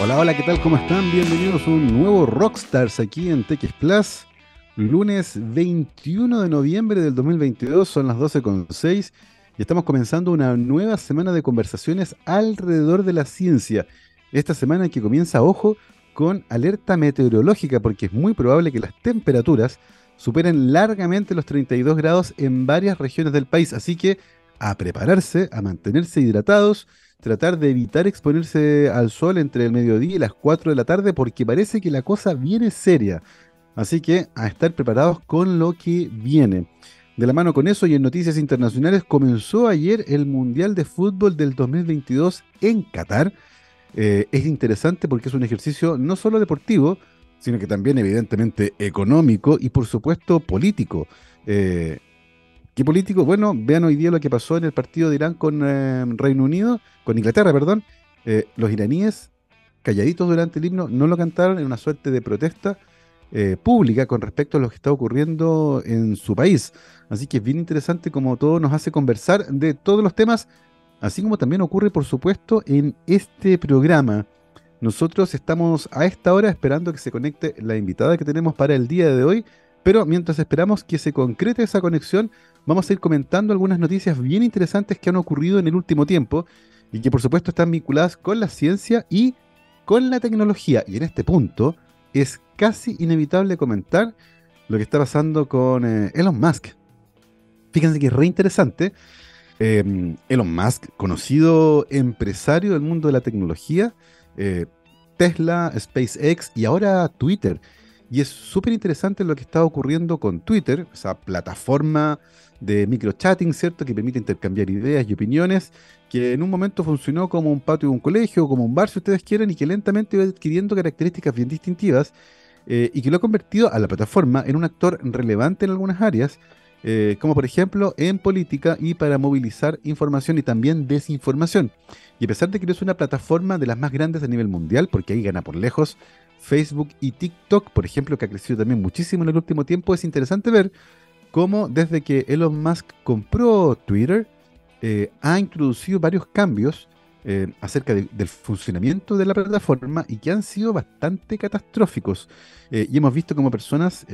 Hola, hola, ¿qué tal? ¿Cómo están? Bienvenidos a un nuevo Rockstars aquí en TX Plus. Lunes 21 de noviembre del 2022, son las 12.06 y estamos comenzando una nueva semana de conversaciones alrededor de la ciencia. Esta semana que comienza, ojo, con alerta meteorológica porque es muy probable que las temperaturas superen largamente los 32 grados en varias regiones del país. Así que a prepararse, a mantenerse hidratados tratar de evitar exponerse al sol entre el mediodía y las 4 de la tarde porque parece que la cosa viene seria. Así que a estar preparados con lo que viene. De la mano con eso y en noticias internacionales comenzó ayer el Mundial de Fútbol del 2022 en Qatar. Eh, es interesante porque es un ejercicio no solo deportivo, sino que también evidentemente económico y por supuesto político. Eh, ¿Qué político? Bueno, vean hoy día lo que pasó en el partido de Irán con eh, Reino Unido, con Inglaterra, perdón. Eh, los iraníes, calladitos durante el himno, no lo cantaron en una suerte de protesta eh, pública con respecto a lo que está ocurriendo en su país. Así que es bien interesante como todo nos hace conversar de todos los temas, así como también ocurre, por supuesto, en este programa. Nosotros estamos a esta hora esperando que se conecte la invitada que tenemos para el día de hoy, pero mientras esperamos que se concrete esa conexión, vamos a ir comentando algunas noticias bien interesantes que han ocurrido en el último tiempo y que por supuesto están vinculadas con la ciencia y con la tecnología. Y en este punto es casi inevitable comentar lo que está pasando con eh, Elon Musk. Fíjense que es re interesante. Em, Elon Musk, conocido empresario del mundo de la tecnología, eh, Tesla, SpaceX y ahora Twitter. Y es súper interesante lo que está ocurriendo con Twitter, esa plataforma de microchatting, ¿cierto? Que permite intercambiar ideas y opiniones, que en un momento funcionó como un patio de un colegio, como un bar, si ustedes quieren, y que lentamente va adquiriendo características bien distintivas, eh, y que lo ha convertido a la plataforma en un actor relevante en algunas áreas, eh, como por ejemplo en política y para movilizar información y también desinformación. Y a pesar de que no es una plataforma de las más grandes a nivel mundial, porque ahí gana por lejos Facebook y TikTok, por ejemplo, que ha crecido también muchísimo en el último tiempo, es interesante ver cómo desde que Elon Musk compró Twitter, eh, ha introducido varios cambios eh, acerca del funcionamiento de la plataforma y que han sido bastante catastróficos. Eh, y hemos visto como personas,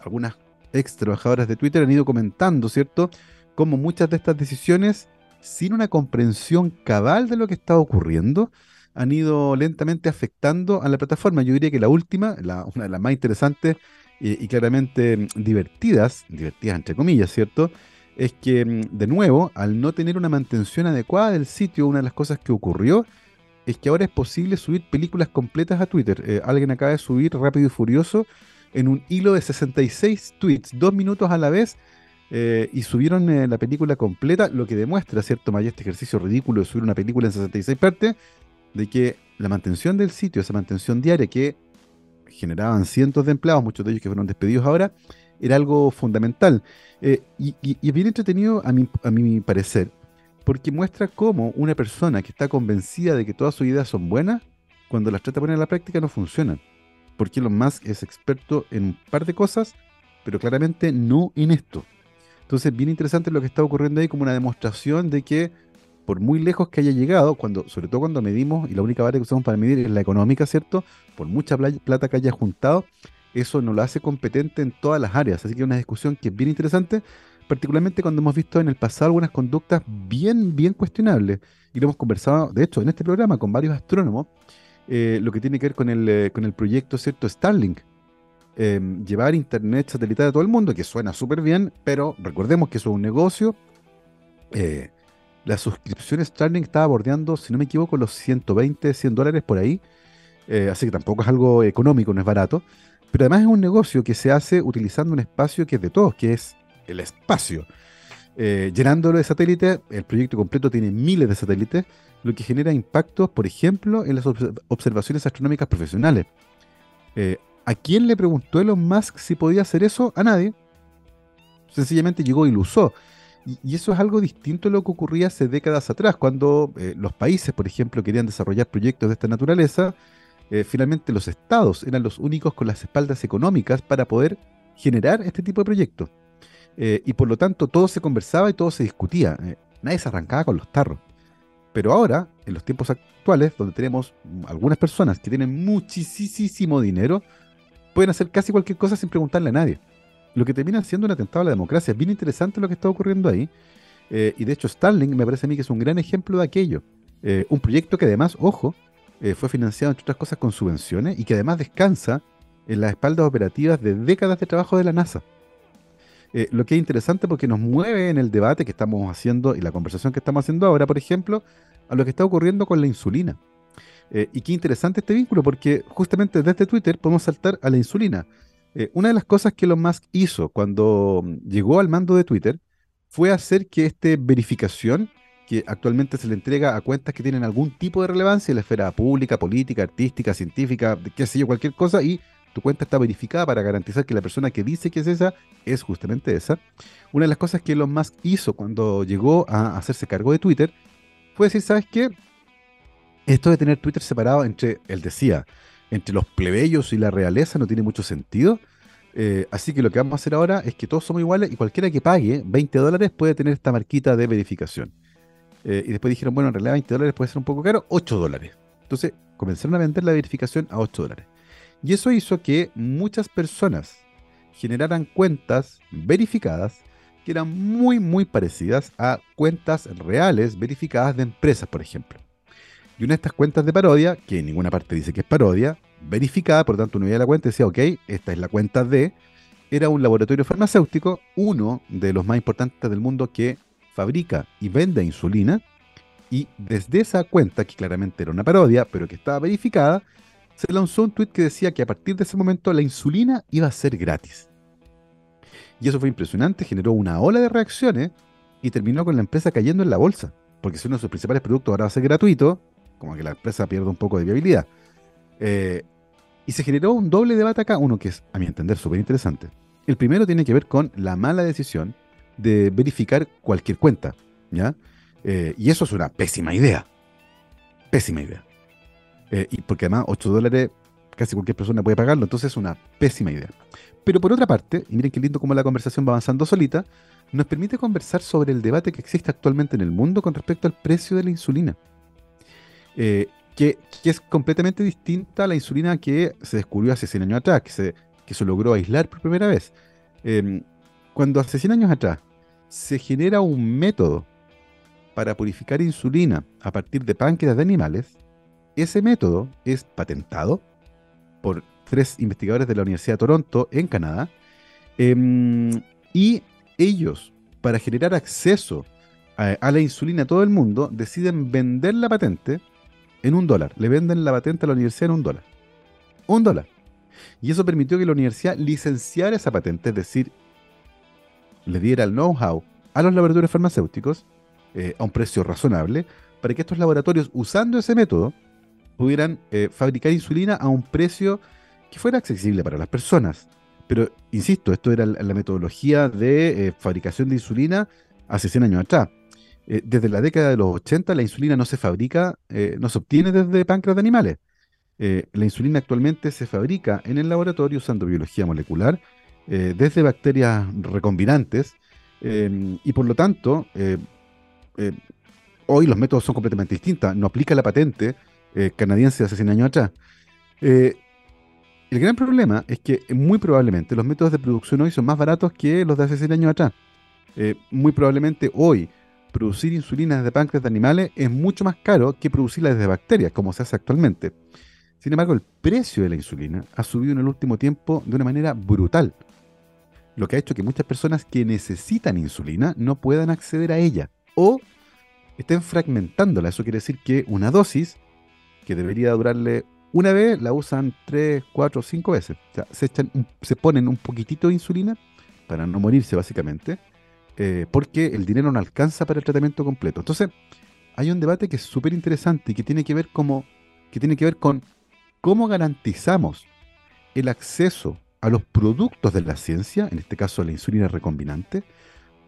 algunas ex trabajadoras de Twitter han ido comentando, ¿cierto? Cómo muchas de estas decisiones, sin una comprensión cabal de lo que está ocurriendo, han ido lentamente afectando a la plataforma. Yo diría que la última, una de las más interesantes y, claramente mm, divertidas, divertidas entre comillas, ¿cierto? Es que, mm, de nuevo, al no tener una mantención adecuada del sitio, una de las cosas que ocurrió es que ahora es posible subir películas completas a Twitter. Eh, alguien acaba de subir Rápido y Furioso en un hilo de 66 tweets, dos minutos a la vez, eh, y subieron eh, la película completa, lo que demuestra, ¿cierto, Maya, este ejercicio ridículo de subir una película en 66 partes, de que la mantención del sitio, esa mantención diaria que generaban cientos de empleados, muchos de ellos que fueron despedidos ahora, era algo fundamental. Eh, y, es bien entretenido a mi, mi parecer, porque muestra cómo una persona que está convencida de que todas sus ideas son buenas, cuando las trata de poner en la práctica no funcionan. Porque Elon Musk es experto en un par de cosas, pero claramente no en esto. Entonces, bien interesante lo que está ocurriendo ahí como una demostración de que por muy lejos que haya llegado, cuando, sobre todo cuando medimos, y la única vara que usamos para medir es la económica, ¿cierto? Por mucha plata que haya juntado, eso no lo hace competente en todas las áreas. Así que es una discusión que es bien interesante, particularmente cuando hemos visto en el pasado algunas conductas bien, bien cuestionables. Y lo hemos conversado, de hecho, en este programa con varios astrónomos, eh, lo que tiene que ver con el, eh, con el proyecto, ¿cierto? Starlink. Em, llevar internet satelital a todo el mundo, que suena súper bien, pero recordemos que eso es un negocio. Eh, la suscripción Starlink estaba bordeando, si no me equivoco, los 120, 100 dólares por ahí. Eh, así que tampoco es algo económico, no es barato. Pero además es un negocio que se hace utilizando un espacio que es de todos, que es el espacio. Eh, llenándolo de satélites, el proyecto completo tiene miles de satélites, lo que genera impactos, por ejemplo, en las observaciones astronómicas profesionales. Eh, ¿A quién le preguntó Elon Musk si podía hacer eso? A nadie. Sencillamente llegó y lo usó. Y, eso es algo distinto a lo que ocurría hace décadas atrás, cuando eh, los países, por ejemplo, querían desarrollar proyectos de esta naturaleza, eh, finalmente los estados eran los únicos con las espaldas económicas para poder generar este tipo de proyectos. Eh, y por lo tanto todo se conversaba y todo se discutía. nadie se arrancaba con los tarros. Pero ahora, en los tiempos actuales, donde tenemos algunas personas que tienen muchísimo dinero, pueden hacer casi cualquier cosa sin preguntarle a nadie. Lo que termina siendo un atentado a la democracia. Es bien interesante lo que está ocurriendo ahí. Eh, y de hecho, Starlink me parece a mí que es un gran ejemplo de aquello. Eh, un proyecto que además, ojo, eh, fue financiado, entre otras cosas, con subvenciones y que además descansa en las espaldas operativas de décadas de trabajo de la NASA. lo que es interesante porque nos mueve en el debate que estamos haciendo y la conversación que estamos haciendo ahora, por ejemplo, a lo que está ocurriendo con la insulina. y qué interesante este vínculo porque justamente desde Twitter podemos saltar a la insulina. Una de las cosas que Elon Musk hizo cuando llegó al mando de Twitter fue hacer que esta verificación, que actualmente se le entrega a cuentas que tienen algún tipo de relevancia en la esfera pública, política, artística, científica, qué sé yo, cualquier cosa, y tu cuenta está verificada para garantizar que la persona que dice que es esa es justamente esa. Una de las cosas que Elon Musk hizo cuando llegó a hacerse cargo de Twitter fue decir, ¿sabes qué? Esto de tener Twitter separado entre, él decía, entre los plebeyos y la realeza no tiene mucho sentido. Eh, así que lo que vamos a hacer ahora es que todos somos iguales y cualquiera que pague 20 dólares puede tener esta marquita de verificación. Eh, y después dijeron, bueno, en realidad 20 dólares puede ser un poco caro, 8 dólares. Entonces comenzaron a vender la verificación a 8 dólares. Y eso hizo que muchas personas generaran cuentas verificadas que eran muy, muy parecidas a cuentas reales verificadas de empresas, por ejemplo. Y una de estas cuentas de parodia, que en ninguna parte dice que es parodia, verificada, por lo tanto uno veía la cuenta y decía, ok, esta es la cuenta de, era un laboratorio farmacéutico, uno de los más importantes del mundo que fabrica y vende insulina, y desde esa cuenta, que claramente era una parodia, pero que estaba verificada, se lanzó un tweet que decía que a partir de ese momento la insulina iba a ser gratis. Y eso fue impresionante, generó una ola de reacciones y terminó con la empresa cayendo en la bolsa. Porque si uno de sus principales productos ahora va a ser gratuito, como que la empresa pierde un poco de viabilidad. Eh, y se generó un doble debate acá, uno que es, a mi entender, súper interesante. El primero tiene que ver con la mala decisión de verificar cualquier cuenta, ¿ya? Eh, y eso es una pésima idea. Pésima idea. Eh, y porque además 8 dólares casi cualquier persona puede pagarlo, entonces es una pésima idea. Pero por otra parte, y miren qué lindo cómo la conversación va avanzando solita, nos permite conversar sobre el debate que existe actualmente en el mundo con respecto al precio de la insulina. Eh, que, es completamente distinta a la insulina que se descubrió hace 100 años atrás, que se, que se logró aislar por primera vez. Em, cuando hace 100 años atrás se genera un método para purificar insulina a partir de páncreas de animales, ese método es patentado por tres investigadores de la Universidad de Toronto en Canadá, em, y ellos, para generar acceso a, a, la insulina a todo el mundo, deciden vender la patente en un dólar. Le venden la patente a la universidad en un dólar. Un dólar. Y eso permitió que la universidad licenciara esa patente, es decir, le diera el know-how a los laboratorios farmacéuticos eh, a un precio razonable para que estos laboratorios, usando ese método, pudieran eh, fabricar insulina a un precio que fuera accesible para las personas. Pero, insisto, esto era la metodología de eh, fabricación de insulina hace 100 años atrás. Eh, desde la década de los 80 la insulina no se fabrica, eh, no se obtiene desde páncreas de animales. Eh, la insulina actualmente se fabrica en el laboratorio usando biología molecular, desde bacterias recombinantes, em, y por lo tanto, hoy los métodos son completamente distintos. No aplica la patente canadiense de hace 100 años atrás. el gran problema es que muy probablemente los métodos de producción hoy son más baratos que los de hace 100 años atrás. muy probablemente hoy producir insulina desde páncreas de animales es mucho más caro que producirla desde bacterias, como se hace actualmente. Sin embargo, el precio de la insulina ha subido en el último tiempo de una manera brutal, lo que ha hecho que muchas personas que necesitan insulina no puedan acceder a ella o estén fragmentándola. Eso quiere decir que una dosis que debería durarle una vez la usan tres, cuatro, cinco veces. Se, echan se ponen un poquitito de insulina para no morirse básicamente eh, porque el dinero no alcanza para el tratamiento completo. Entonces, hay un debate que es súper interesante y que tiene que ver como, que tiene que ver con cómo garantizamos el acceso a los productos de la ciencia, en este caso la insulina recombinante,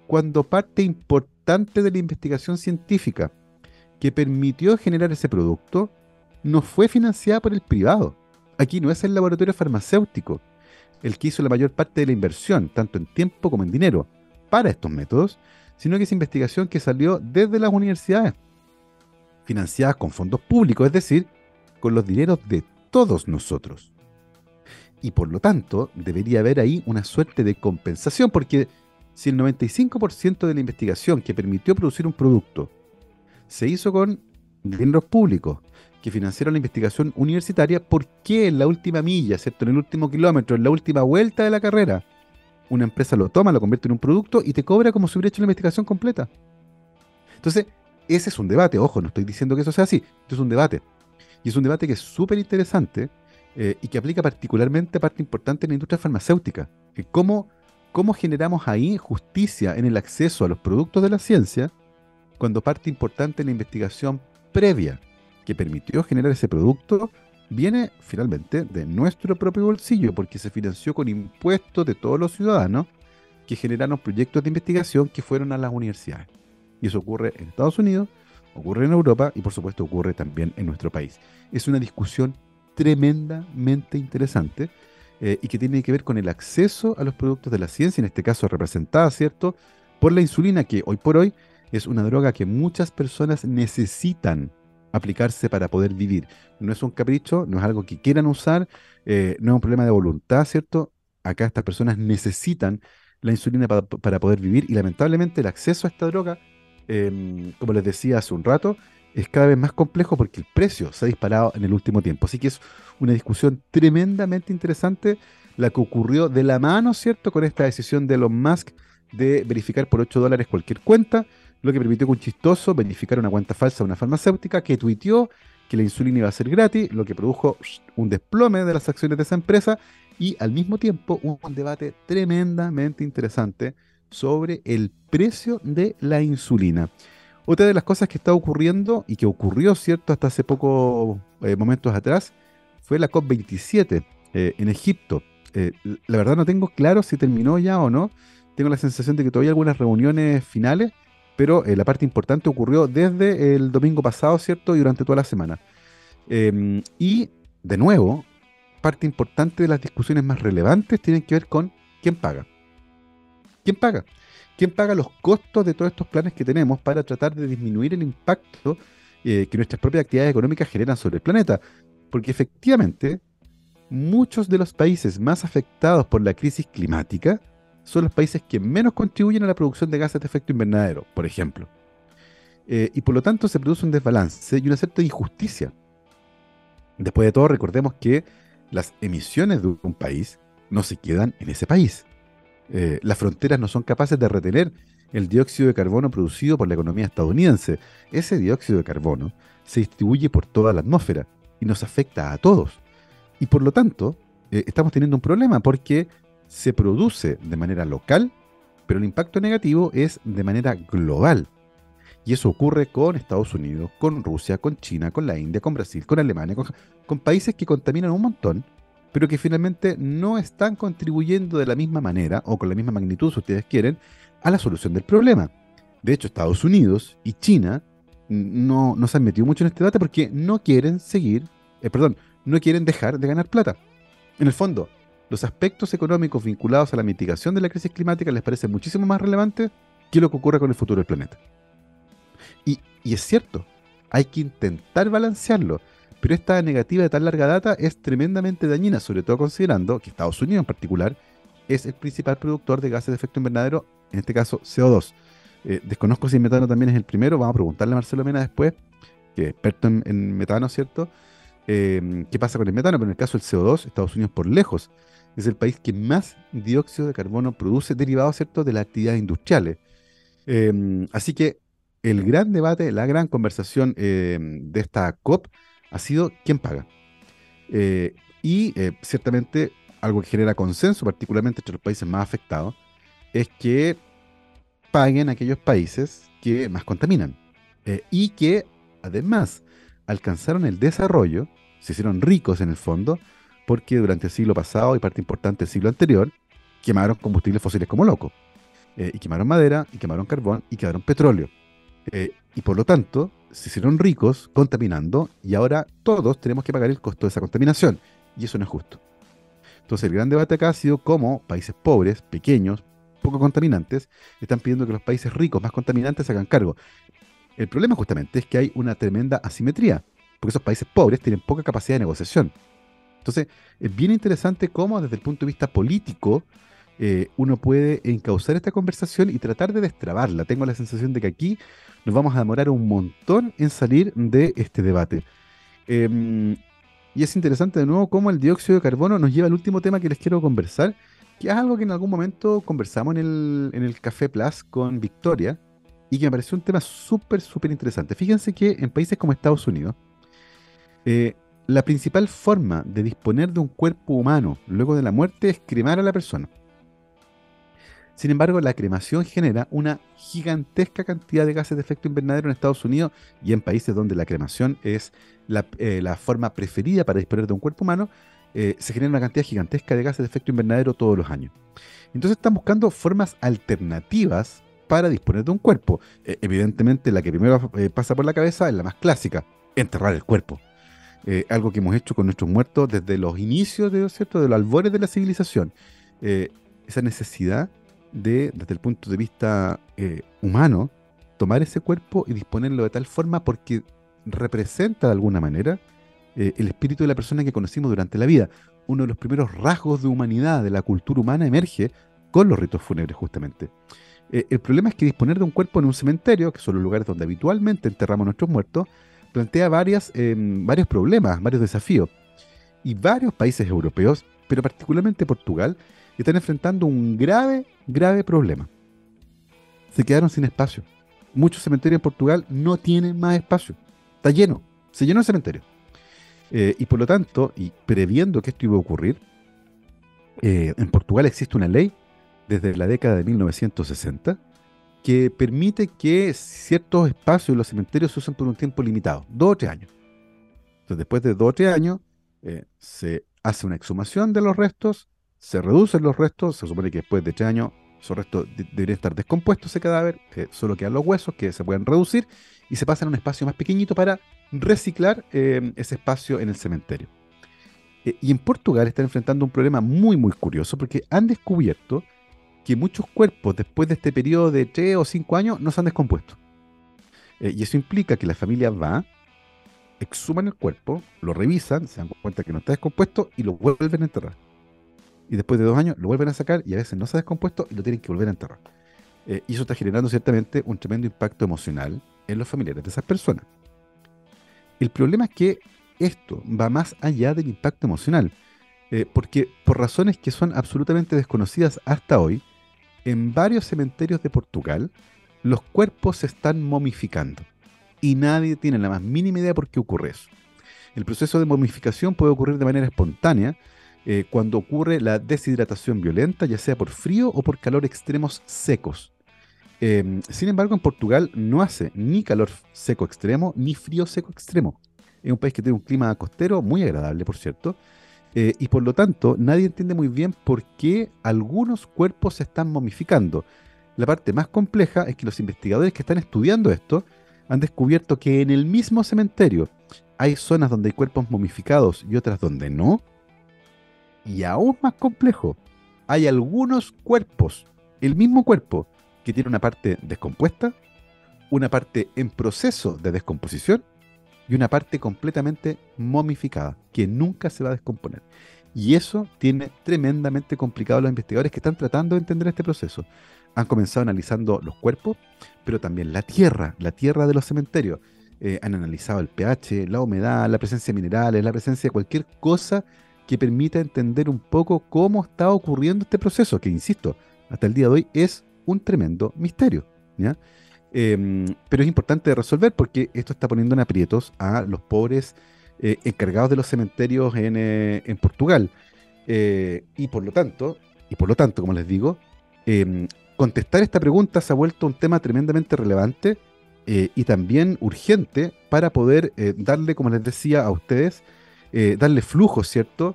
cuando parte importante de la investigación científica que permitió generar ese producto no fue financiada por el privado. Aquí no es el laboratorio farmacéutico el que hizo la mayor parte de la inversión, tanto en tiempo como en dinero para estos métodos, sino que es investigación que salió desde las universidades. financiadas con fondos públicos, es decir, con los dineros de todos nosotros. Y por lo tanto, debería haber ahí una suerte de compensación, porque si el 95% de la investigación que permitió producir un producto se hizo con dineros públicos que financiaron la investigación universitaria, ¿por qué en la última milla, ¿cierto? en el último kilómetro, en la última vuelta de la carrera, una empresa lo toma, lo convierte en un producto y te cobra como si hubiera hecho la investigación completa? Entonces, ese es un debate, ojo, no estoy diciendo que eso sea así, esto es un debate. Y es un debate que es súper interesante eh, y que aplica particularmente a parte importante en la industria farmacéutica. ¿Cómo, ¿Cómo generamos ahí justicia en el acceso a los productos de la ciencia cuando parte importante en la investigación previa que permitió generar ese producto viene finalmente de nuestro propio bolsillo, porque se financió con impuestos de todos los ciudadanos que generaron proyectos de investigación que fueron a las universidades. Y eso ocurre en Estados Unidos, ocurre en Europa y por supuesto ocurre también en nuestro país. Es una discusión tremendamente interesante eh, y que tiene que ver con el acceso a los productos de la ciencia, en este caso representada, ¿cierto?, por la insulina, que hoy por hoy es una droga que muchas personas necesitan aplicarse para poder vivir. No es un capricho, no es algo que quieran usar, eh, no es un problema de voluntad, ¿cierto? Acá estas personas necesitan la insulina para, poder vivir y lamentablemente el acceso a esta droga, em, como les decía hace un rato, es cada vez más complejo porque el precio se ha disparado en el último tiempo. Así que es una discusión tremendamente interesante la que ocurrió de la mano, ¿cierto?, con esta decisión de Elon Musk de verificar por 8 dólares cualquier cuenta lo que permitió que un chistoso verificara una cuenta falsa de una farmacéutica que tuiteó que la insulina iba a ser gratis, lo que produjo un desplome de las acciones de esa empresa y al mismo tiempo un debate tremendamente interesante sobre el precio de la insulina. Otra de las cosas que está ocurriendo y que ocurrió, ¿cierto?, hasta hace pocos eh, momentos atrás, fue la COP27 eh, en Egipto. Eh, la verdad no tengo claro si terminó ya o no. Tengo la sensación de que todavía hay algunas reuniones finales, pero eh, la parte importante ocurrió desde el domingo pasado, ¿cierto? Y durante toda la semana. Em, y, de nuevo, parte importante de las discusiones más relevantes tienen que ver con quién paga. ¿Quién paga? ¿Quién paga los costos de todos estos planes que tenemos para tratar de disminuir el impacto eh, que nuestras propias actividades económicas generan sobre el planeta? Porque efectivamente, muchos de los países más afectados por la crisis climática son los países que menos contribuyen a la producción de gases de efecto invernadero, por ejemplo. Eh, y por lo tanto se produce un desbalance y una cierta injusticia. Después de todo, recordemos que las emisiones de un país no se quedan en ese país. Eh, las fronteras no son capaces de retener el dióxido de carbono producido por la economía estadounidense. Ese dióxido de carbono se distribuye por toda la atmósfera y nos afecta a todos. Y por lo tanto, eh, estamos teniendo un problema porque se produce de manera local, pero el impacto negativo es de manera global. Y eso ocurre con Estados Unidos, con Rusia, con China, con la India, con Brasil, con Alemania, con, países que contaminan un montón, pero que finalmente no están contribuyendo de la misma manera o con la misma magnitud, si ustedes quieren, a la solución del problema. De hecho, Estados Unidos y China no, se han metido mucho en este debate porque no quieren seguir, eh, perdón, no quieren dejar de ganar plata. En el fondo, los aspectos económicos vinculados a la mitigación de la crisis climática les parecen muchísimo más relevantes que lo que ocurre con el futuro del planeta. Y, es cierto, hay que intentar balancearlo, pero esta negativa de tan larga data es tremendamente dañina, sobre todo considerando que Estados Unidos en particular es el principal productor de gases de efecto invernadero, en este caso CO2. Eh, desconozco si el metano también es el primero, vamos a preguntarle a Marcelo Mena después, que es experto en, metano, ¿cierto? Eh, ¿Qué pasa con el metano? Pero en el caso del CO2, Estados Unidos por lejos es el país que más dióxido de carbono produce derivado, ¿cierto?, de las actividades industriales. Em, así que el gran debate, la gran conversación em, de esta COP ha sido quién paga. Eh, y eh, ciertamente algo que genera consenso, particularmente entre los países más afectados, es que paguen aquellos países que más contaminan eh, y que además alcanzaron el desarrollo, se hicieron ricos en el fondo, porque durante el siglo pasado y parte importante del siglo anterior quemaron combustibles fósiles como locos. Eh, y quemaron madera, y quemaron carbón, y quemaron petróleo. Eh, y por lo tanto, se hicieron ricos contaminando, y ahora todos tenemos que pagar el costo de esa contaminación. Y eso no es justo. Entonces, el gran debate acá ha sido cómo países pobres, pequeños, poco contaminantes, están pidiendo que los países ricos, más contaminantes, hagan cargo. El problema justamente es que hay una tremenda asimetría, porque esos países pobres tienen poca capacidad de negociación. Entonces, es bien interesante cómo desde el punto de vista político eh, uno puede encauzar esta conversación y tratar de destrabarla. Tengo la sensación de que aquí nos vamos a demorar un montón en salir de este debate. Em, y es interesante de nuevo cómo el dióxido de carbono nos lleva al último tema que les quiero conversar, que es algo que en algún momento conversamos en el, en el Café Plus con Victoria y que me pareció un tema súper, súper interesante. Fíjense que en países como Estados Unidos, eh, la principal forma de disponer de un cuerpo humano luego de la muerte es cremar a la persona. Sin embargo, la cremación genera una gigantesca cantidad de gases de efecto invernadero en Estados Unidos y en países donde la cremación es la, eh, forma preferida para disponer de un cuerpo humano, eh, se genera una cantidad gigantesca de gases de efecto invernadero todos los años. Entonces están buscando formas alternativas para disponer de un cuerpo. Eh, evidentemente la que primero pasa por la cabeza es la más clásica, enterrar el cuerpo. Algo que hemos hecho con nuestros muertos desde los inicios de, ¿cierto? de los albores de la civilización. esa necesidad de, desde el punto de vista eh, humano, tomar ese cuerpo y disponerlo de tal forma porque representa de alguna manera eh, el espíritu de la persona que conocimos durante la vida. Uno de los primeros rasgos de humanidad de la cultura humana emerge con los ritos fúnebres justamente. Eh, el problema es que disponer de un cuerpo en un cementerio, que son los lugares donde habitualmente enterramos nuestros muertos, plantea varias, em, varios problemas, varios desafíos. Y varios países europeos, pero particularmente Portugal, están enfrentando un grave, grave problema. Se quedaron sin espacio. Muchos cementerios en Portugal no tienen más espacio. Está lleno. Se llenó el cementerio. Eh, y por lo tanto, y previendo que esto iba a ocurrir, eh, en Portugal existe una ley desde la década de 1960 que permite que ciertos espacios en los cementerios se usen por un tiempo limitado, dos o tres años. Entonces, después de dos o tres años, eh, se hace una exhumación de los restos, se reducen los restos, se supone que después de tres años esos restos deberían estar descompuestos ese cadáver, solo quedan los huesos que se pueden reducir y se pasan a un espacio más pequeñito para reciclar em, ese espacio en el cementerio. Eh, y en Portugal están enfrentando un problema muy muy curioso porque han descubierto que muchos cuerpos después de este periodo de tres o cinco años no se han descompuesto. Eh, y eso implica que la familia va, exhuman el cuerpo, lo revisan, se dan cuenta que no está descompuesto y lo vuelven a enterrar y después de dos años lo vuelven a sacar y a veces no se ha descompuesto y lo tienen que volver a enterrar. Eh, y eso está generando ciertamente un tremendo impacto emocional en los familiares de esas personas. El problema es que esto va más allá del impacto emocional, eh, porque por razones que son absolutamente desconocidas hasta hoy, en varios cementerios de Portugal, los cuerpos se están momificando y nadie tiene la más mínima idea por qué ocurre eso. El proceso de momificación puede ocurrir de manera espontánea, eh, cuando ocurre la deshidratación violenta, ya sea por frío o por calor extremos secos. Em, sin embargo, en Portugal no hace ni calor seco extremo ni frío seco extremo. Es un país que tiene un clima costero muy agradable, por cierto, eh, y por lo tanto nadie entiende muy bien por qué algunos cuerpos se están momificando. La parte más compleja es que los investigadores que están estudiando esto han descubierto que en el mismo cementerio hay zonas donde hay cuerpos momificados y otras donde no, y aún más complejo, hay algunos cuerpos, el mismo cuerpo, que tiene una parte descompuesta, una parte en proceso de descomposición y una parte completamente momificada, que nunca se va a descomponer. Y eso tiene tremendamente complicado a los investigadores que están tratando de entender este proceso. Han comenzado analizando los cuerpos, pero también la tierra, la tierra de los cementerios. Eh, han analizado el pH, la humedad, la presencia de minerales, la presencia de cualquier cosa que permita entender un poco cómo está ocurriendo este proceso, que insisto, hasta el día de hoy es un tremendo misterio. Em, pero es importante resolver porque esto está poniendo en aprietos a los pobres eh, encargados de los cementerios en, eh, Portugal. Eh, y por lo tanto, y por lo tanto, como les digo, em, contestar esta pregunta se ha vuelto un tema tremendamente relevante y también urgente para poder darle, como les decía a ustedes, darle flujo, ¿cierto?,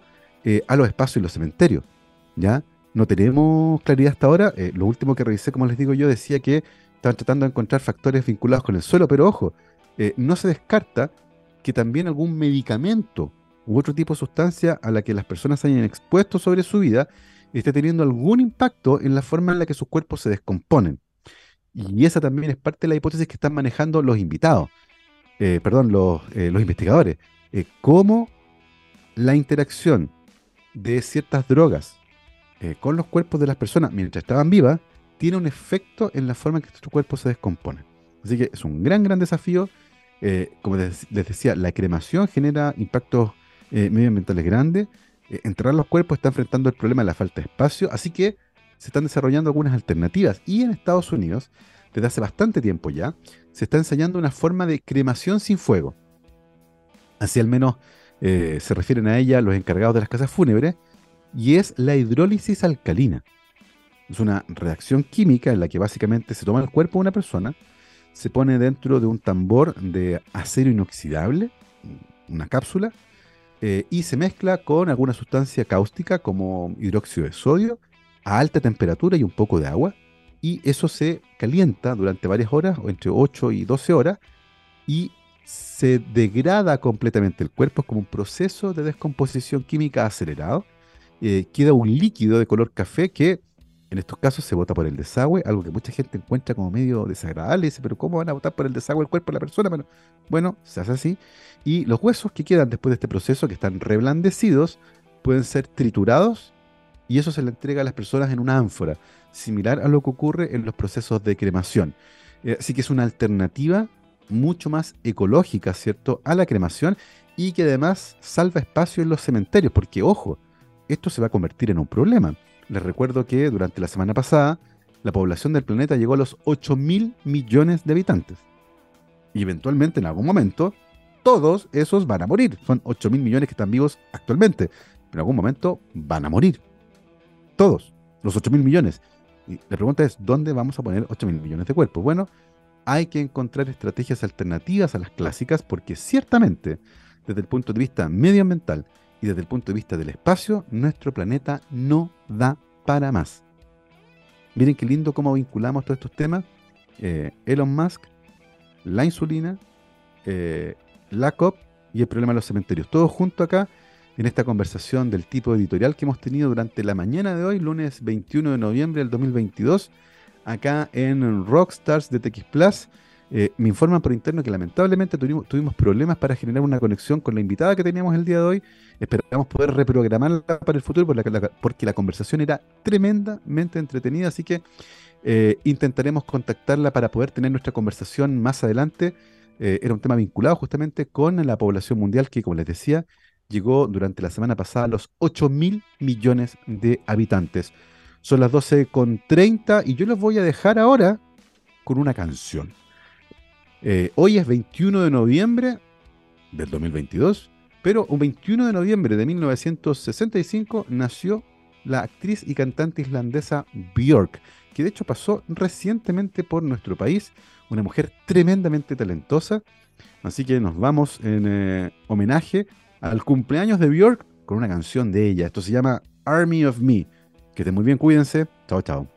a los espacios y los cementerios. ¿Ya? No tenemos claridad hasta ahora. Lo último que revisé, como les digo yo, decía que estaban tratando de encontrar factores vinculados con el suelo, pero ojo, no se descarta que también algún medicamento u otro tipo de sustancia a la que las personas hayan expuesto sobre su vida esté teniendo algún impacto en la forma en la que sus cuerpos se descomponen. Y esa también es parte de la hipótesis que están manejando los invitados, eh, perdón, los, eh, los investigadores. Eh, cómo la interacción de ciertas drogas con los cuerpos de las personas mientras estaban vivas tiene un efecto en la forma en que nuestro cuerpo se descompone. Así que es un gran, gran desafío. como les, decía, la cremación genera impactos medioambientales grandes. enterrar los cuerpos está enfrentando el problema de la falta de espacio. Así que se están desarrollando algunas alternativas. Y en Estados Unidos, desde hace bastante tiempo ya, se está ensayando una forma de cremación sin fuego. Así al menos eh, se refieren a ella los encargados de las casas fúnebres, y es la hidrólisis alcalina. Es una reacción química en la que básicamente se toma el cuerpo de una persona, se pone dentro de un tambor de acero inoxidable, una cápsula, eh, y se mezcla con alguna sustancia cáustica como hidróxido de sodio a alta temperatura y un poco de agua, y eso se calienta durante varias horas, o entre 8 y 12 horas, y se degrada completamente el cuerpo, es como un proceso de descomposición química acelerado. Eh, queda un líquido de color café que en estos casos se bota por el desagüe, algo que mucha gente encuentra como medio desagradable, dice, pero ¿cómo van a botar por el desagüe el cuerpo de la persona? Bueno, bueno, se hace así. Y los huesos que quedan después de este proceso, que están reblandecidos, pueden ser triturados y eso se le entrega a las personas en una ánfora, similar a lo que ocurre en los procesos de cremación. Eh, así que es una alternativa mucho más ecológica, ¿cierto?, a la cremación y que además salva espacio en los cementerios, porque ojo, esto se va a convertir en un problema. Les recuerdo que durante la semana pasada la población del planeta llegó a los 8 mil millones de habitantes. Y eventualmente, en algún momento, todos esos van a morir. Son 8 mil millones que están vivos actualmente. Pero en algún momento van a morir. Todos, los 8 mil millones. Y la pregunta es, ¿dónde vamos a poner 8 mil millones de cuerpos? Bueno, hay que encontrar estrategias alternativas a las clásicas porque ciertamente, desde el punto de vista medioambiental y desde el punto de vista del espacio, nuestro planeta no da para más. Miren qué lindo cómo vinculamos todos estos temas. Eh, Elon Musk, la insulina, eh, la COP y el problema de los cementerios. Todos juntos acá en esta conversación del tipo editorial que hemos tenido durante la mañana de hoy, lunes 21 de noviembre del 2022, acá en Rockstars de TX Plus. Eh, me informan por interno que lamentablemente tuvimos, problemas para generar una conexión con la invitada que teníamos el día de hoy. Esperamos poder reprogramarla para el futuro porque la, conversación era tremendamente entretenida, así que eh, intentaremos contactarla para poder tener nuestra conversación más adelante. Eh, era un tema vinculado justamente con la población mundial que, como les decía, llegó durante la semana pasada a los 8 mil millones de habitantes. Son las 12.30 y yo los voy a dejar ahora con una canción. Eh, hoy es 21 de noviembre del 2022, pero un 21 de noviembre de 1965 nació la actriz y cantante islandesa Björk, que de hecho pasó recientemente por nuestro país, una mujer tremendamente talentosa. Así que nos vamos en eh, homenaje al cumpleaños de Björk con una canción de ella. Esto se llama Army of Me. Que estén muy bien, cuídense. Chao, chao.